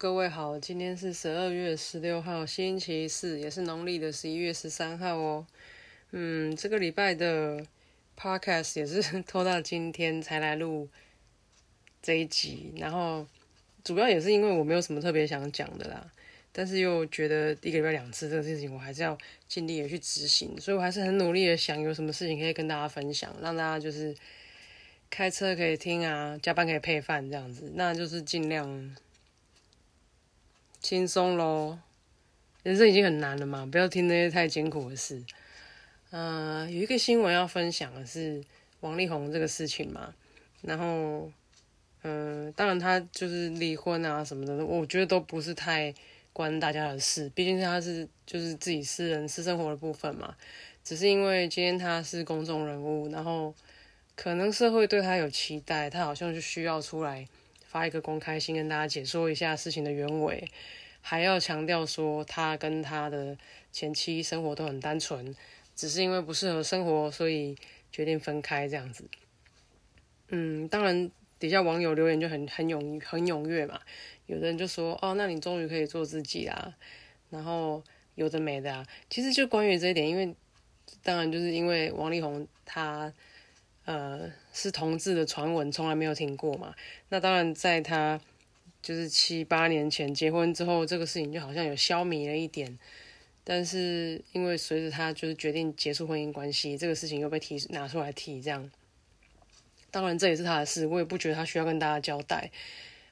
各位好，今天是十二月十六号，星期四，也是农历的十一月十三号哦。嗯，这个礼拜的 Podcast 也是 拖到今天才来录这一集，然后主要也是因为我没有什么特别想讲的啦，但是又觉得一个礼拜两次这个事情，我还是要尽力的去执行，所以我还是很努力的想有什么事情可以跟大家分享，让大家就是开车可以听啊，加班可以配饭这样子，那就是尽量。轻松喽，人生已经很难了嘛，不要听那些太艰苦的事。嗯，有一个新闻要分享的是王力宏这个事情嘛，然后，嗯，当然他就是离婚啊什么的，我觉得都不是太关大家的事，毕竟他是就是自己私人私生活的部分嘛。只是因为今天他是公众人物，然后可能社会对他有期待，他好像就需要出来。发一个公开信跟大家解说一下事情的原委，还要强调说他跟他的前妻生活都很单纯，只是因为不适合生活，所以决定分开这样子。嗯，当然底下网友留言就很很踊很踊跃嘛，有的人就说哦，那你终于可以做自己啦，然后有的没的啊。其实就关于这一点，因为当然就是因为王力宏他。呃，是同志的传闻从来没有听过嘛？那当然，在他就是七八年前结婚之后，这个事情就好像有消弭了一点。但是因为随着他就是决定结束婚姻关系，这个事情又被提拿出来提，这样。当然这也是他的事，我也不觉得他需要跟大家交代。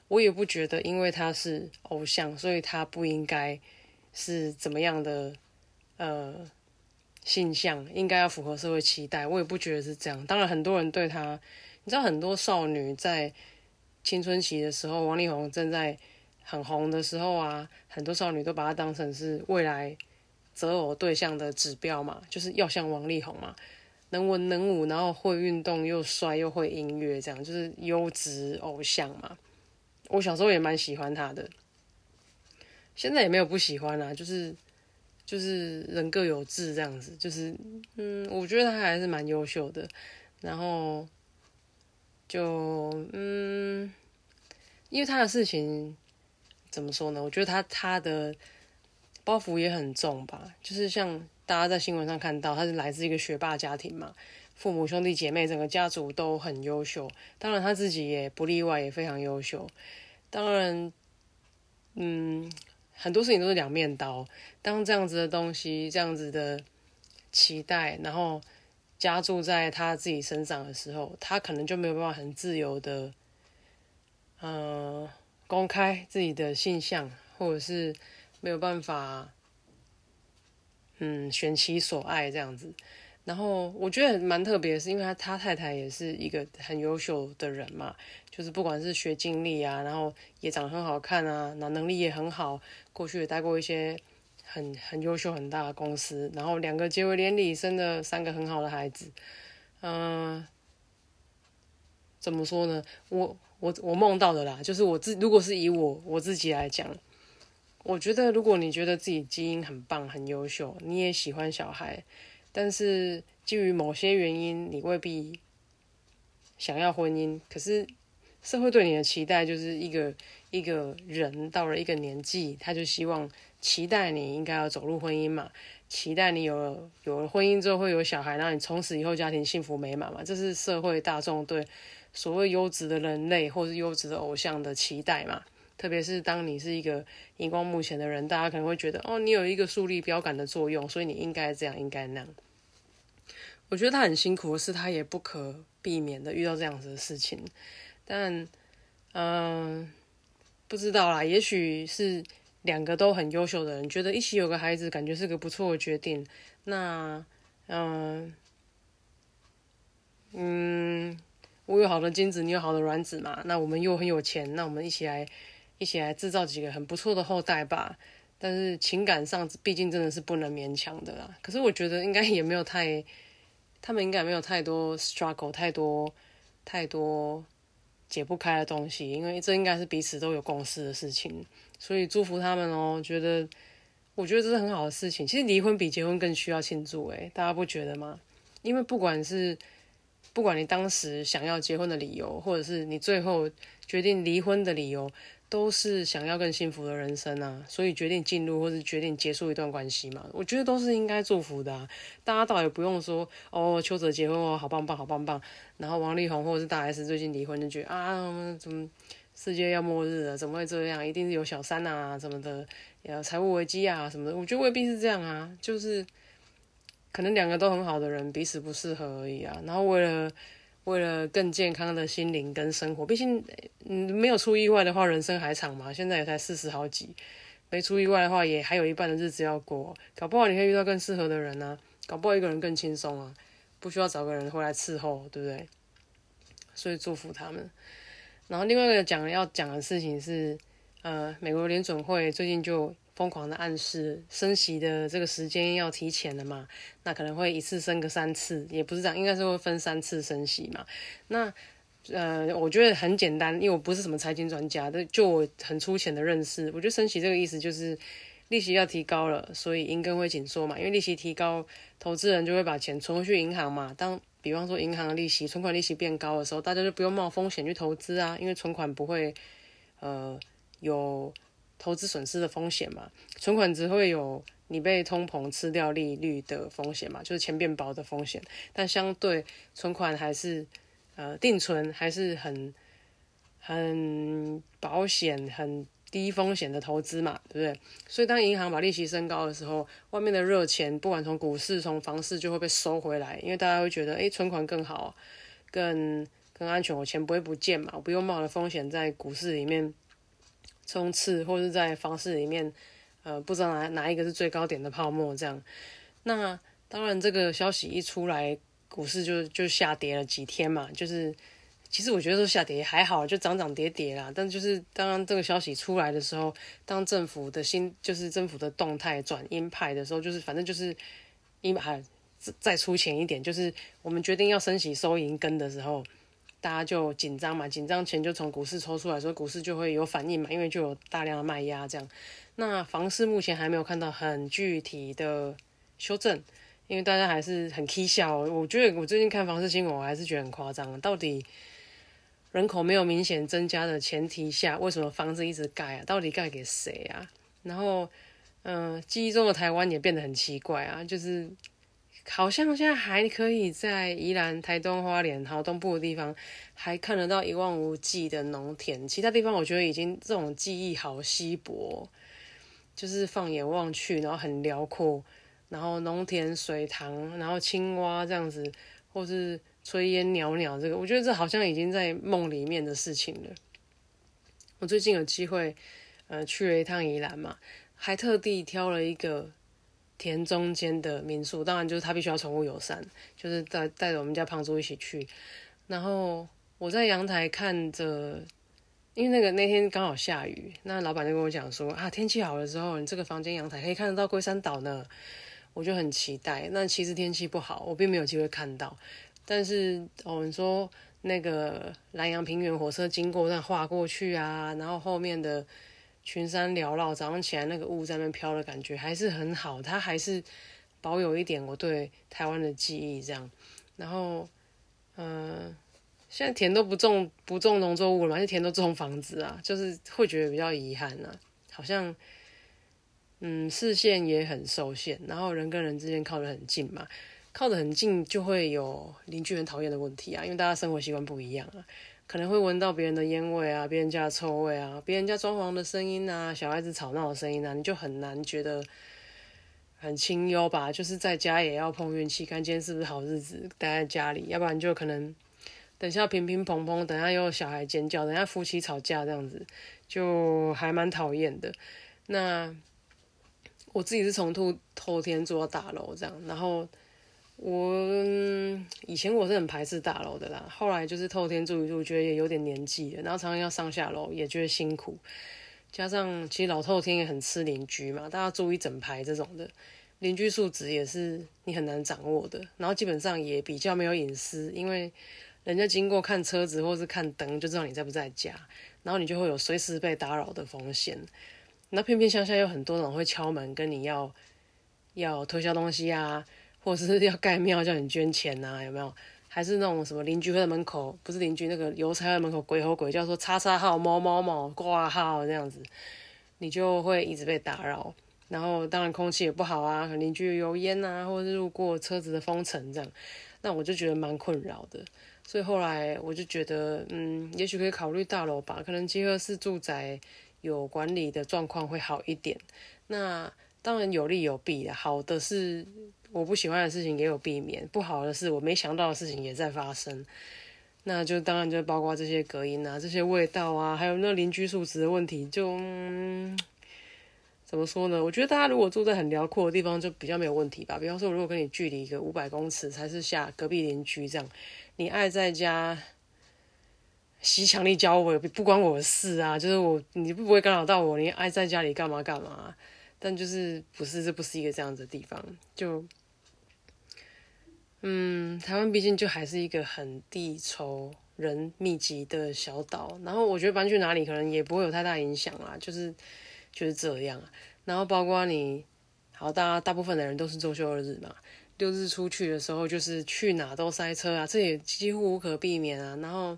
我也不觉得，因为他是偶像，所以他不应该是怎么样的呃。性向应该要符合社会期待，我也不觉得是这样。当然，很多人对他，你知道，很多少女在青春期的时候，王力宏正在很红的时候啊，很多少女都把他当成是未来择偶对象的指标嘛，就是要像王力宏嘛，能文能武，然后会运动，又帅又会音乐，这样就是优质偶像嘛。我小时候也蛮喜欢他的，现在也没有不喜欢啊，就是。就是人各有志这样子，就是嗯，我觉得他还是蛮优秀的。然后就嗯，因为他的事情怎么说呢？我觉得他他的包袱也很重吧。就是像大家在新闻上看到，他是来自一个学霸家庭嘛，父母兄弟姐妹整个家族都很优秀，当然他自己也不例外，也非常优秀。当然，嗯。很多事情都是两面刀。当这样子的东西、这样子的期待，然后加注在他自己身上的时候，他可能就没有办法很自由的，呃，公开自己的性向，或者是没有办法，嗯，选其所爱这样子。然后我觉得蛮特别，是因为他他太太也是一个很优秀的人嘛，就是不管是学经历啊，然后也长得很好看啊，那能力也很好，过去也待过一些很很优秀很大的公司，然后两个结为连理，生了三个很好的孩子。嗯，怎么说呢？我我我梦到的啦，就是我自如果是以我我自己来讲，我觉得如果你觉得自己基因很棒很优秀，你也喜欢小孩。但是基于某些原因，你未必想要婚姻。可是社会对你的期待就是一个一个人到了一个年纪，他就希望期待你应该要走入婚姻嘛，期待你有了有了婚姻之后会有小孩，让你从此以后家庭幸福美满嘛。这是社会大众对所谓优质的人类或是优质的偶像的期待嘛。特别是当你是一个荧光幕前的人，大家可能会觉得，哦，你有一个树立标杆的作用，所以你应该这样，应该那样。我觉得他很辛苦是，他也不可避免的遇到这样子的事情。但，嗯，不知道啦，也许是两个都很优秀的人，觉得一起有个孩子，感觉是个不错的决定。那，嗯，嗯，我有好的精子，你有好的卵子嘛？那我们又很有钱，那我们一起来。一起来制造几个很不错的后代吧。但是情感上毕竟真的是不能勉强的啦。可是我觉得应该也没有太，他们应该没有太多 struggle，太多太多解不开的东西，因为这应该是彼此都有共识的事情。所以祝福他们哦，觉得我觉得这是很好的事情。其实离婚比结婚更需要庆祝，诶，大家不觉得吗？因为不管是不管你当时想要结婚的理由，或者是你最后决定离婚的理由，都是想要更幸福的人生啊，所以决定进入或者决定结束一段关系嘛，我觉得都是应该祝福的。大家倒也不用说哦，邱泽结婚哦，好棒棒，好棒棒。然后王力宏或者是大 S 最近离婚，就觉得啊，怎么世界要末日了？怎么会这样？一定是有小三啊什么的，呃，财务危机啊什么的。我觉得未必是这样啊，就是。可能两个都很好的人，彼此不适合而已啊。然后为了为了更健康的心灵跟生活，毕竟嗯没有出意外的话，人生还长嘛。现在也才四十好几，没出意外的话，也还有一半的日子要过。搞不好你可以遇到更适合的人呢，搞不好一个人更轻松啊，不需要找个人回来伺候，对不对？所以祝福他们。然后另外一个讲要讲的事情是，呃，美国联准会最近就。疯狂的暗示升息的这个时间要提前了嘛？那可能会一次升个三次，也不是这样，应该是会分三次升息嘛。那呃，我觉得很简单，因为我不是什么财经专家，就我很粗浅的认识，我觉得升息这个意思就是利息要提高了，所以银根会紧缩嘛。因为利息提高，投资人就会把钱存回去银行嘛。当比方说银行的利息、存款利息变高的时候，大家就不用冒风险去投资啊，因为存款不会呃有。投资损失的风险嘛，存款只会有你被通膨吃掉利率的风险嘛，就是钱变薄的风险。但相对存款还是呃定存还是很很保险、很低风险的投资嘛，对不对？所以当银行把利息升高的时候，外面的热钱不管从股市、从房市就会被收回来，因为大家会觉得，哎，存款更好、更更安全，我钱不会不见嘛，我不用冒的风险在股市里面。冲刺，或者在房市里面，呃，不知道哪哪一个是最高点的泡沫这样。那当然，这个消息一出来，股市就就下跌了几天嘛。就是其实我觉得说下跌还好，就涨涨跌跌啦。但就是当这个消息出来的时候，当政府的新就是政府的动态转鹰派的时候，就是反正就是鹰派再出钱一点，就是我们决定要升息收银根的时候。大家就紧张嘛，紧张钱就从股市抽出来，所以股市就会有反应嘛，因为就有大量的卖压这样。那房市目前还没有看到很具体的修正，因为大家还是很 k 笑。我觉得我最近看房市新闻，我还是觉得很夸张。到底人口没有明显增加的前提下，为什么房子一直盖啊？到底盖给谁啊？然后，嗯，记忆中的台湾也变得很奇怪啊，就是。好像现在还可以在宜兰、台东、花莲，好东部的地方，还看得到一望无际的农田。其他地方我觉得已经这种记忆好稀薄，就是放眼望去，然后很辽阔，然后农田、水塘，然后青蛙这样子，或是炊烟袅袅。这个我觉得这好像已经在梦里面的事情了。我最近有机会，呃，去了一趟宜兰嘛，还特地挑了一个。田中间的民宿，当然就是他必须要宠物友善，就是带带着我们家胖猪一起去。然后我在阳台看着，因为那个那天刚好下雨，那老板就跟我讲说啊，天气好的时候，你这个房间阳台可以看得到龟山岛呢。我就很期待。那其实天气不好，我并没有机会看到。但是我们说那个南洋平原火车经过，那划过去啊，然后后面的。群山缭绕，早上起来那个雾在那边飘的感觉还是很好，它还是保有一点我对台湾的记忆这样。然后，嗯，现在田都不种不种农作物了嘛，就田都种房子啊，就是会觉得比较遗憾呐。好像，嗯，视线也很受限，然后人跟人之间靠得很近嘛，靠得很近就会有邻居很讨厌的问题啊，因为大家生活习惯不一样啊。可能会闻到别人的烟味啊，别人家的臭味啊，别人家装潢的声音啊，小孩子吵闹的声音啊，你就很难觉得很清幽吧？就是在家也要碰运气，看今天是不是好日子，待在家里，要不然就可能等下乒乒乓乓，等下又有小孩尖叫，等下夫妻吵架这样子，就还蛮讨厌的。那我自己是从透透天住到大楼这样，然后。我以前我是很排斥大楼的啦，后来就是透天住一住，觉得也有点年纪了，然后常常要上下楼，也觉得辛苦，加上其实老透天也很吃邻居嘛，大家住一整排这种的，邻居素质也是你很难掌握的。然后基本上也比较没有隐私，因为人家经过看车子或是看灯就知道你在不在家，然后你就会有随时被打扰的风险。那偏偏乡下有很多人会敲门跟你要要推销东西啊，或者是要盖庙叫你捐钱呐，有没有？还是那种什么邻居会在门口，不是邻居那个邮差在门口鬼吼鬼叫说叉叉号某某某挂号这样子，你就会一直被打扰。然后当然空气也不好啊，邻居油烟啊，或者是路过车子的风尘这样，那我就觉得蛮困扰的。所以后来我就觉得，嗯，也许可以考虑大楼吧，可能集合式住宅有管理的状况会好一点。那当然有利有弊的，好的是。我不喜欢的事情也有避免，不好的是我没想到的事情也在发生。那就当然就包括这些隔音啊、这些味道啊，还有那邻居素质的问题，就怎么说呢？我觉得大家如果住在很辽阔的地方，就比较没有问题吧。比方说，如果跟你距离一个五百公尺才是下隔壁邻居这样，你爱在家吸强力胶我不关我的事啊。就是我你不不会干扰到我，你爱在家里干嘛干嘛。但就是不是这不是一个这样子的地方，就。嗯，台湾毕竟就还是一个很地稠人密集的小岛，然后我觉得搬去哪里可能也不会有太大影响啦，就是就是这样。然后包括你，好大大部分的人都是周休二日嘛，六日出去的时候就是去哪都塞车啊，这也几乎无可避免啊。然后。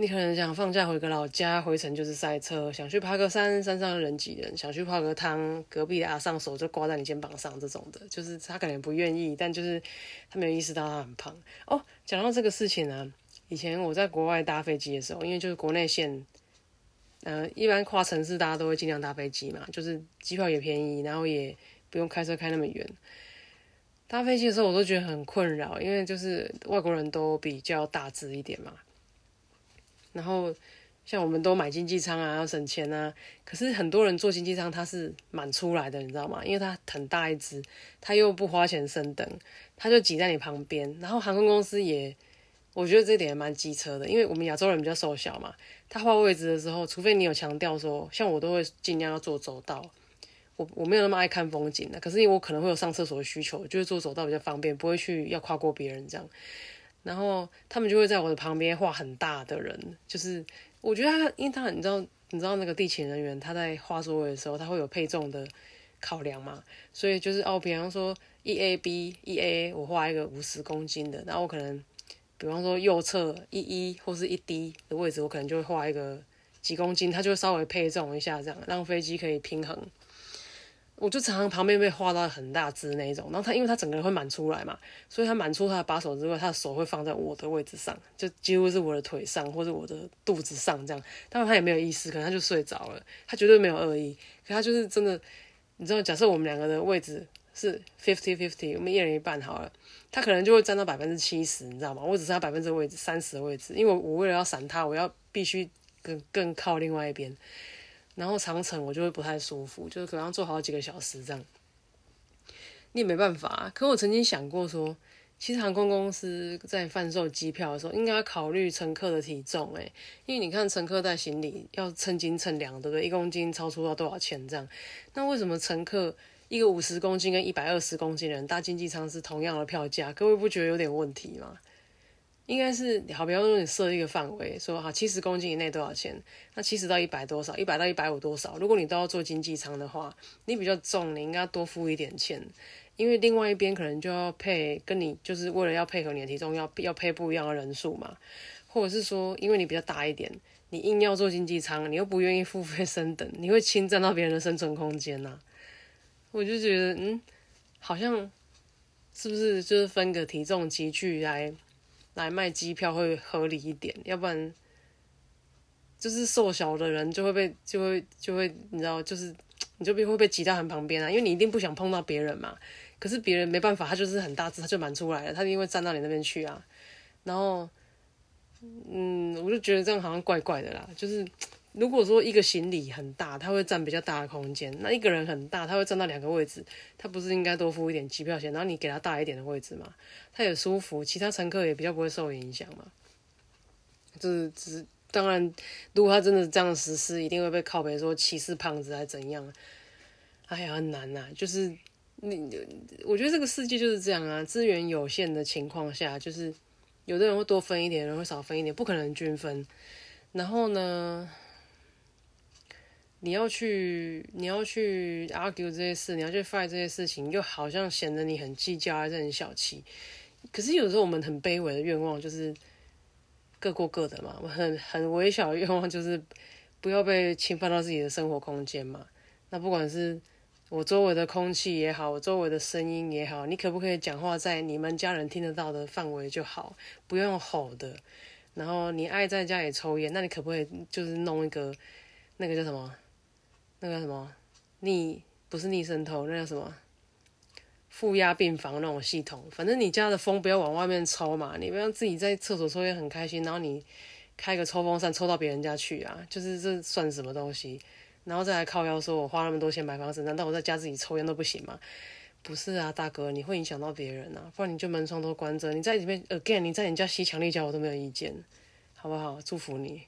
你可能想放假回个老家，回程就是塞车；想去爬个山，山上人挤人；想去泡个汤，隔壁的阿上手就挂在你肩膀上，这种的，就是他可能不愿意，但就是他没有意识到他很胖哦。讲到这个事情呢，以前我在国外搭飞机的时候，因为就是国内线，呃，一般跨城市大家都会尽量搭飞机嘛，就是机票也便宜，然后也不用开车开那么远。搭飞机的时候我都觉得很困扰，因为就是外国人都比较大只一点嘛。然后，像我们都买经济舱啊，要省钱啊。可是很多人坐经济舱，它是满出来的，你知道吗？因为它很大一只，它又不花钱升等，它就挤在你旁边。然后航空公司也，我觉得这点也蛮机车的，因为我们亚洲人比较瘦小嘛。他换位置的时候，除非你有强调说，像我都会尽量要坐走道。我我没有那么爱看风景的，可是因为我可能会有上厕所的需求，就是坐走道比较方便，不会去要跨过别人这样。然后他们就会在我的旁边画很大的人，就是我觉得他，因为他你知道，你知道那个地勤人员他在画座位的时候，他会有配重的考量嘛，所以就是哦，比方说一 A B 一 A，我画一个五十公斤的，然后我可能比方说右侧一一或是一 D 的位置，我可能就会画一个几公斤，他就稍微配重一下，这样让飞机可以平衡。我就常常旁边被画到很大只那一种，然后他因为他整个人会满出来嘛，所以他满出他的把手之外，他的手会放在我的位置上，就几乎是我的腿上或者我的肚子上这样。当然他也没有意思，可能他就睡着了，他绝对没有恶意，可他就是真的，你知道，假设我们两个的位置是 fifty fifty，我们一人一半好了，他可能就会占到百分之七十，你知道吗？我只剩下百分之位置三十的位置，因为我为了要闪他，我要必须更更靠另外一边。然后长程我就会不太舒服，就是可能要坐好几个小时这样，你也没办法。可我曾经想过说，其实航空公司在贩售机票的时候，应该考虑乘客的体重，诶，因为你看乘客带行李要称斤称两，对不对？一公斤超出到多少钱这样？那为什么乘客一个五十公斤跟一百二十公斤的人搭经济舱是同样的票价？各位不觉得有点问题吗？应该是好，比方说你设一个范围，说好七十公斤以内多少钱？那七十到一百多少？一百到一百五多少？如果你都要做经济舱的话，你比较重，你应该多付一点钱，因为另外一边可能就要配，跟你就是为了要配合你的体重，要要配不一样的人数嘛。或者是说，因为你比较大一点，你硬要做经济舱，你又不愿意付费升等，你会侵占到别人的生存空间呐。我就觉得，嗯，好像是不是就是分个体重级距来？来卖机票会合理一点，要不然就是瘦小的人就会被就会就会你知道，就是你就被会被挤到很旁边啊，因为你一定不想碰到别人嘛。可是别人没办法，他就是很大只，他就满出来了，他一定会站到你那边去啊。然后，嗯，我就觉得这样好像怪怪的啦，就是。如果说一个行李很大，它会占比较大的空间，那一个人很大，他会占到两个位置，他不是应该多付一点机票钱，然后你给他大一点的位置嘛，他也舒服，其他乘客也比较不会受影响嘛。就是只当然，如果他真的这样实施，一定会被靠北说歧视胖子还怎样。哎呀，很难呐，就是你，我觉得这个世界就是这样啊，资源有限的情况下，就是有的人会多分一点，有人会少分一点，不可能均分。然后呢，你要去你要去 argue 这些事，你要去 fight 这些事情，又好像显得你很计较还是很小气。可是有时候我们很卑微的愿望就是各过各的嘛，我很很微小的愿望就是不要被侵犯到自己的生活空间嘛。那不管是我周围的空气也好，我周围的声音也好，你可不可以讲话在你们家人听得到的范围就好，不用吼的。然后你爱在家里抽烟，那你可不可以就是弄一个那个叫什么？那个什么逆不是逆渗透，那叫什么？负压病房那种系统。反正你家的风不要往外面抽嘛，你不要自己在厕所抽烟很开心，然后你开个抽风扇抽到别人家去啊，就是这算什么东西？然后再来靠腰说，我花那么多钱买房子，难道我在家自己抽烟都不行吗？不是啊，大哥，你会影响到别人啊，不然你就门窗都关着，你在里面 again，你在你家吸强力胶我都没有意见，好不好？祝福你。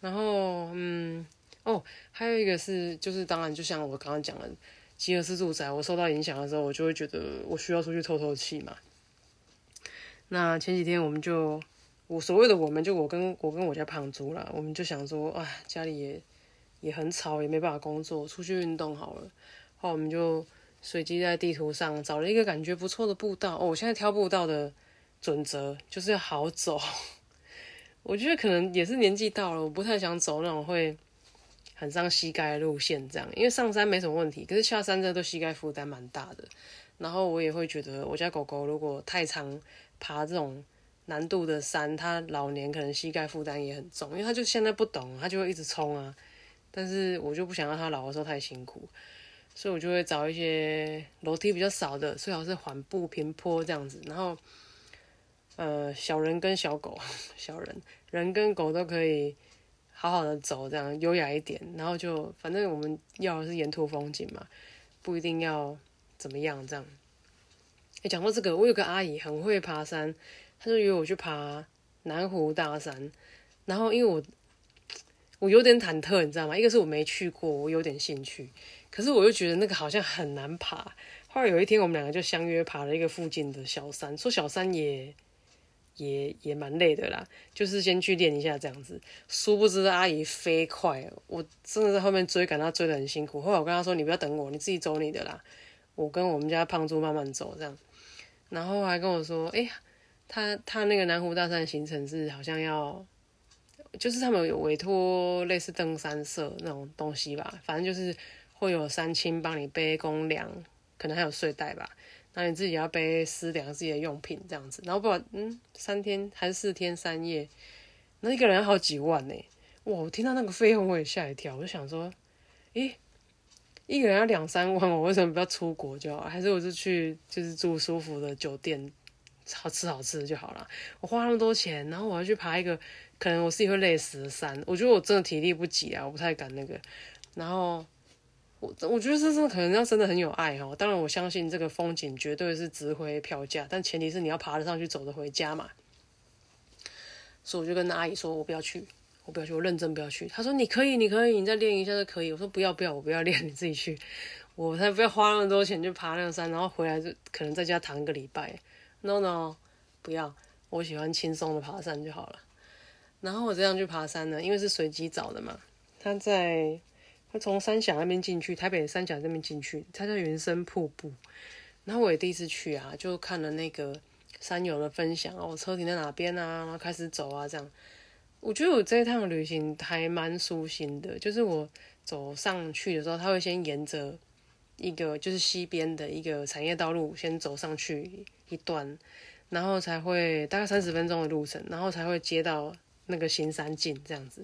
然后，嗯，哦，还有一个是，就是当然，就像我刚刚讲的，吉尔斯住宅，我受到影响的时候，我就会觉得我需要出去透透气嘛。那前几天我们就，我所谓的我们就我跟我跟我家胖猪啦，我们就想说，啊，家里也。也很吵，也没办法工作，出去运动好了。后我们就随机在地图上找了一个感觉不错的步道。哦，我现在挑步道的准则就是要好走。我觉得可能也是年纪到了，我不太想走那种会很伤膝盖路线，这样。因为上山没什么问题，可是下山这都膝盖负担蛮大的。然后我也会觉得，我家狗狗如果太常爬这种难度的山，它老年可能膝盖负担也很重，因为它就现在不懂，它就会一直冲啊。但是我就不想让他老的时候太辛苦，所以我就会找一些楼梯比较少的，最好是缓步平坡这样子。然后，呃，小人跟小狗，小人人跟狗都可以好好的走，这样优雅一点。然后就反正我们要的是沿途风景嘛，不一定要怎么样这样。哎，讲到这个，我有个阿姨很会爬山，她就约我去爬南湖大山。然后因为我。我有点忐忑，你知道吗？一个是我没去过，我有点兴趣，可是我又觉得那个好像很难爬。后来有一天，我们两个就相约爬了一个附近的小山，说小山也也也蛮累的啦，就是先去练一下这样子。殊不知阿姨飞快，我真的在后面追赶，她追得很辛苦。后来我跟她说：“你不要等我，你自己走你的啦，我跟我们家胖猪慢慢走这样。”然后还跟我说：“哎，他他那个南湖大山行程是好像要。”就是他们有委托类似登山社那种东西吧，反正就是会有山青帮你背公粮，可能还有睡袋吧。那你自己要背私粮自己的用品这样子。然后不管嗯三天还是四天三夜，那一个人要好几万呢。哇！我听到那个费用我也吓一跳，我就想说，诶，一个人要两三万，我为什么不要出国就好？还是我就去就是住舒服的酒店，好吃好吃的就好了。我花那么多钱，然后我要去爬一个。可能我自己会累死的山，我觉得我真的体力不济啊，我不太敢那个。然后我我觉得这是可能要真的很有爱哈。当然我相信这个风景绝对是值回票价，但前提是你要爬得上去，走得回家嘛。所以我就跟阿姨说，我不要去，我不要去，我认真不要去。她说你可以，你可以，你再练一下就可以。我说不要不要，我不要练，你自己去，我才不要花那么多钱去爬那个山，然后回来就可能在家躺一个礼拜。No no，不要，我喜欢轻松的爬山就好了。然后我这样去爬山呢，因为是随机找的嘛。他在会从三峡那边进去，台北三峡那边进去，它叫云深瀑布。然后我也第一次去啊，就看了那个山友的分享哦，车停在哪边啊，然后开始走啊，这样。我觉得我这一趟旅行还蛮舒心的，就是我走上去的时候，他会先沿着一个就是西边的一个产业道路先走上去一段，然后才会大概三十分钟的路程，然后才会接到。那个新山径这样子，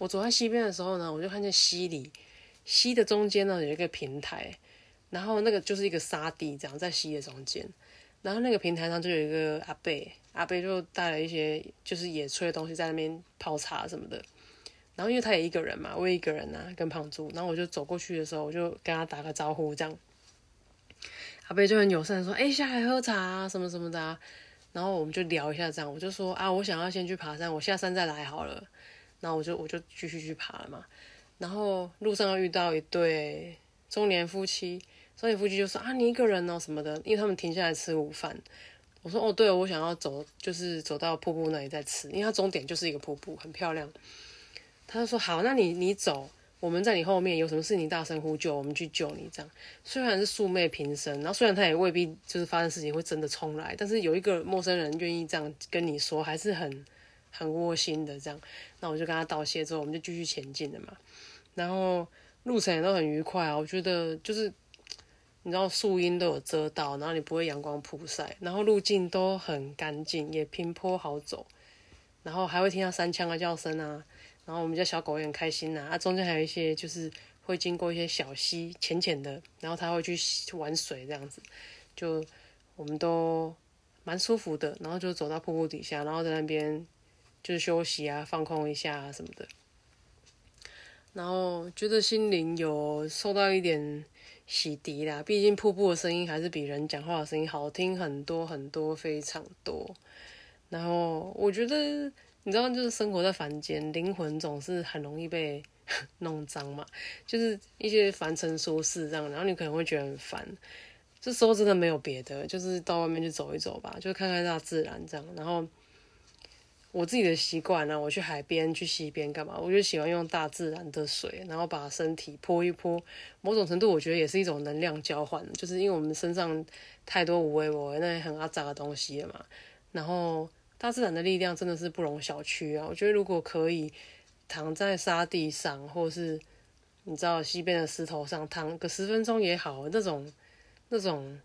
我走在溪边的时候呢，我就看见溪里溪的中间呢有一个平台，然后那个就是一个沙地，这样在溪的中间，然后那个平台上就有一个阿贝，阿贝就带了一些就是野炊的东西在那边泡茶什么的，然后因为他也一个人嘛，我也一个人啊，跟胖猪，然后我就走过去的时候，我就跟他打个招呼，这样阿贝就很友善说：“哎，下来喝茶啊，什么什么的。”啊然后我们就聊一下这样，我就说啊，我想要先去爬山，我下山再来好了。然后我就我就继续去爬了嘛。然后路上又遇到一对中年夫妻，中年夫妻就说啊，你一个人哦什么的，因为他们停下来吃午饭。我说哦，对，我想要走，就是走到瀑布那里再吃，因为它终点就是一个瀑布，很漂亮。他就说好，那你你走。我们在你后面有什么事情大声呼救，我们去救你。这样虽然是素昧平生，然后虽然他也未必就是发生事情会真的冲来，但是有一个陌生人愿意这样跟你说，还是很很窝心的。这样，那我就跟他道谢之后，我们就继续前进了嘛。然后路程也都很愉快啊，我觉得就是你知道树荫都有遮到，然后你不会阳光曝晒，然后路径都很干净，也平坡好走，然后还会听到山枪的叫声啊。然后我们家小狗也很开心呐，啊，中间还有一些就是会经过一些小溪，浅浅的，然后它会去玩水这样子，就我们都蛮舒服的，然后就走到瀑布底下，然后在那边就是休息啊，放空一下啊什么的，然后觉得心灵有受到一点洗涤啦，毕竟瀑布的声音还是比人讲话的声音好听很多很多，非常多，然后我觉得。你知道，就是生活在凡间，灵魂总是很容易被 弄脏嘛。就是一些凡尘俗事这样，然后你可能会觉得很烦。这时候真的没有别的，就是到外面去走一走吧，就看看大自然这样。然后我自己的习惯呢，我去海边、去溪边干嘛？我就喜欢用大自然的水，然后把身体泼一泼。某种程度，我觉得也是一种能量交换，就是因为我们身上太多无为我那些很阿杂的东西了嘛。然后。大自然的力量真的是不容小觑啊！我觉得如果可以躺在沙地上，或是你知道西边的石头上躺个十分钟也好，那种、那种、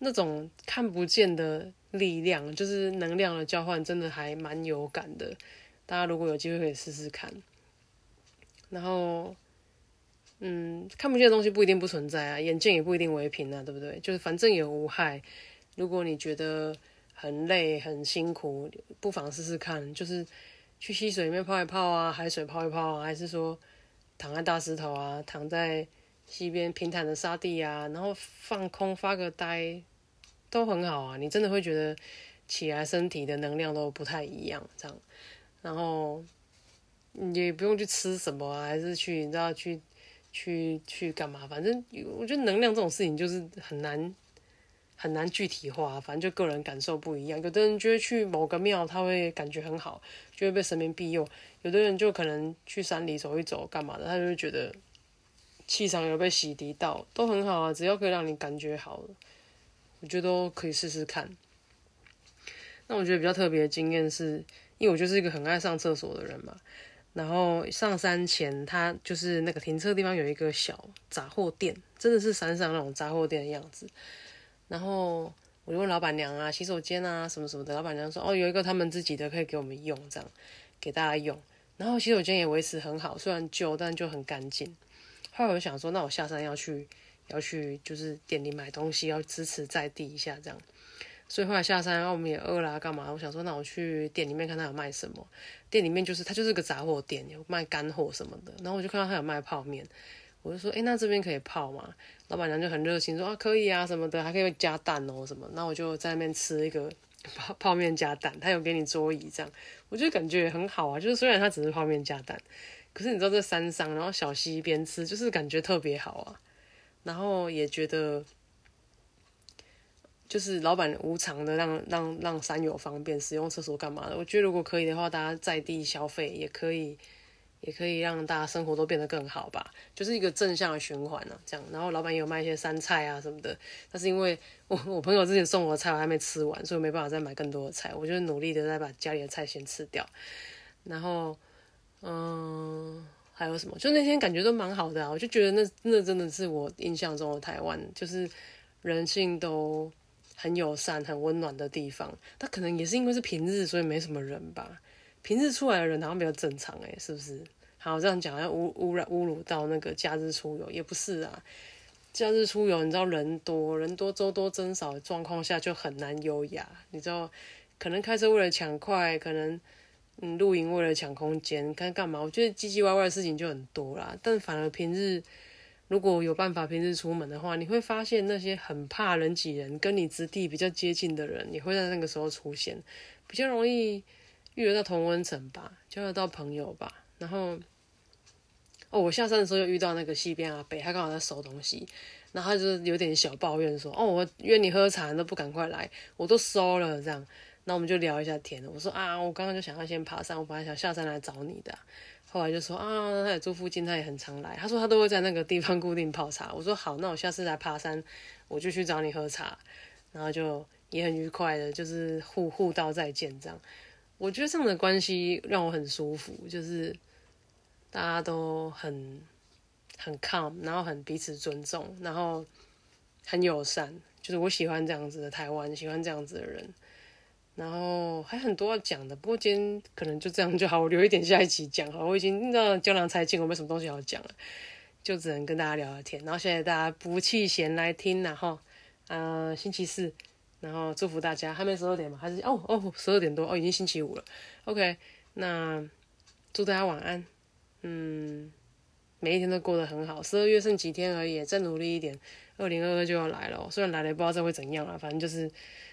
那种看不见的力量，就是能量的交换，真的还蛮有感的。大家如果有机会可以试试看。然后，嗯，看不见的东西不一定不存在啊，眼见也不一定为凭啊，对不对？就是反正也无害。如果你觉得，很累很辛苦，不妨试试看，就是去溪水里面泡一泡啊，海水泡一泡啊，还是说躺在大石头啊，躺在溪边平坦的沙地啊，然后放空发个呆，都很好啊。你真的会觉得起来身体的能量都不太一样，这样，然后你也不用去吃什么，还是去你知道去去去干嘛？反正我觉得能量这种事情就是很难。很难具体化，反正就个人感受不一样。有的人觉得去某个庙，他会感觉很好，就会被神明庇佑；有的人就可能去山里走一走，干嘛的，他就会觉得气场有被洗涤到，都很好啊。只要可以让你感觉好了，我觉得都可以试试看。那我觉得比较特别的经验是，因为我就是一个很爱上厕所的人嘛。然后上山前，他就是那个停车地方有一个小杂货店，真的是山上那种杂货店的样子。然后我就问老板娘啊，洗手间啊什么什么的，老板娘说哦有一个他们自己的可以给我们用，这样给大家用。然后洗手间也维持很好，虽然旧，但就很干净。后来我就想说，那我下山要去要去就是店里买东西，要支持在地一下这样。所以后来下山，然后我们也饿了，干嘛？我想说，那我去店里面看他有卖什么。店里面就是他就是个杂货店，有卖干货什么的。然后我就看到他有卖泡面。我就说，哎，那这边可以泡吗？老板娘就很热情，说啊，可以啊，什么的，还可以加蛋哦，什么。那我就在那边吃一个泡 泡面加蛋，他有给你桌椅这样，我就感觉很好啊。就是虽然它只是泡面加蛋，可是你知道在山上，然后小溪边吃，就是感觉特别好啊。然后也觉得，就是老板无偿的让让让山友方便使用厕所干嘛的。我觉得如果可以的话，大家在地消费也可以。也可以让大家生活都变得更好吧，就是一个正向的循环呢。这样，然后老板也有卖一些山菜啊什么的。但是因为我我朋友之前送我的菜我还没吃完，所以没办法再买更多的菜。我就努力的在把家里的菜先吃掉。然后，嗯，还有什么？就那天感觉都蛮好的啊。我就觉得那那真的是我印象中的台湾，就是人性都很友善、很温暖的地方。它可能也是因为是平日，所以没什么人吧。平日出来的人好像比较正常哎，是不是？好这样讲，要污污染侮辱到那个假日出游也不是啊。假日出游，你知道人多人多周多增少的状况下就很难优雅。你知道，可能开车为了抢快，可能嗯露营为了抢空间，看干嘛？我觉得唧唧歪歪的事情就很多啦。但反而平日如果有办法平时出门的话，你会发现那些很怕人挤人、跟你质地比较接近的人，也会在那个时候出现，比较容易遇得到同温层吧，交得到朋友吧。然后，哦，我下山的时候又遇到那个西边阿北，他刚好在收东西，然后他就有点小抱怨说：“哦，我约你喝茶，你都不赶快来，我都收了。”这样，那我们就聊一下天。我说：“啊，我刚刚就想要先爬山，我本来想下山来找你的。”后来就说啊，他也住附近，他也很常来。他说他都会在那个地方固定泡茶。我说好，那我下次来爬山，我就去找你喝茶。然后就也很愉快的，就是互互道再见这样。我觉得这样的关系让我很舒服，就是大家都很很 calm，然后很彼此尊重，然后很友善。就是我喜欢这样子的台湾，喜欢这样子的人。然后还很多要讲的，不过今天可能就这样就好，我留一点下一集讲好。我已经道江郎才尽，我没什么东西要讲了，就只能跟大家聊聊天。然后谢谢大家不弃嫌来听，然后呃星期四，然后祝福大家，还没十二点吗？还是哦哦十二点多哦，已经星期五了。OK，那祝大家晚安。嗯，每一天都过得很好。十二月剩几天而已，再努力一点，二零二二就要来了。虽然来了不知道这会怎样啊，反正就是。